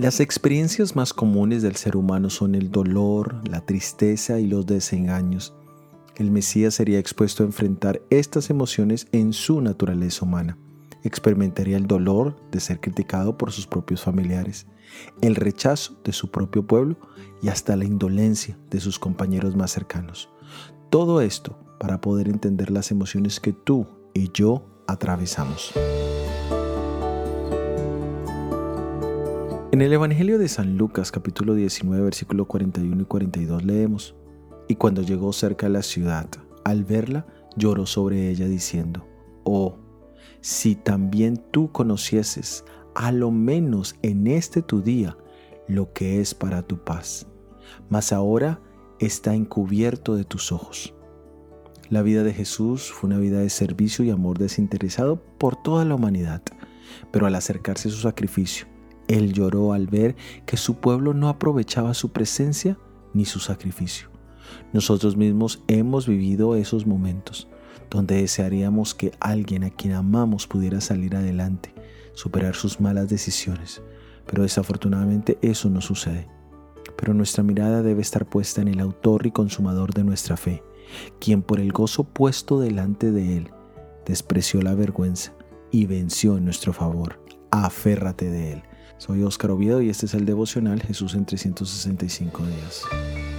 Las experiencias más comunes del ser humano son el dolor, la tristeza y los desengaños. El Mesías sería expuesto a enfrentar estas emociones en su naturaleza humana. Experimentaría el dolor de ser criticado por sus propios familiares, el rechazo de su propio pueblo y hasta la indolencia de sus compañeros más cercanos. Todo esto para poder entender las emociones que tú y yo atravesamos. En el Evangelio de San Lucas capítulo 19 versículo 41 y 42 leemos, Y cuando llegó cerca de la ciudad, al verla, lloró sobre ella diciendo, Oh, si también tú conocieses, a lo menos en este tu día, lo que es para tu paz. Mas ahora está encubierto de tus ojos. La vida de Jesús fue una vida de servicio y amor desinteresado por toda la humanidad, pero al acercarse a su sacrificio, él lloró al ver que su pueblo no aprovechaba su presencia ni su sacrificio. Nosotros mismos hemos vivido esos momentos donde desearíamos que alguien a quien amamos pudiera salir adelante, superar sus malas decisiones, pero desafortunadamente eso no sucede. Pero nuestra mirada debe estar puesta en el autor y consumador de nuestra fe, quien por el gozo puesto delante de él despreció la vergüenza y venció en nuestro favor. Aférrate de él. Soy Óscar Oviedo y este es el devocional Jesús en 365 días.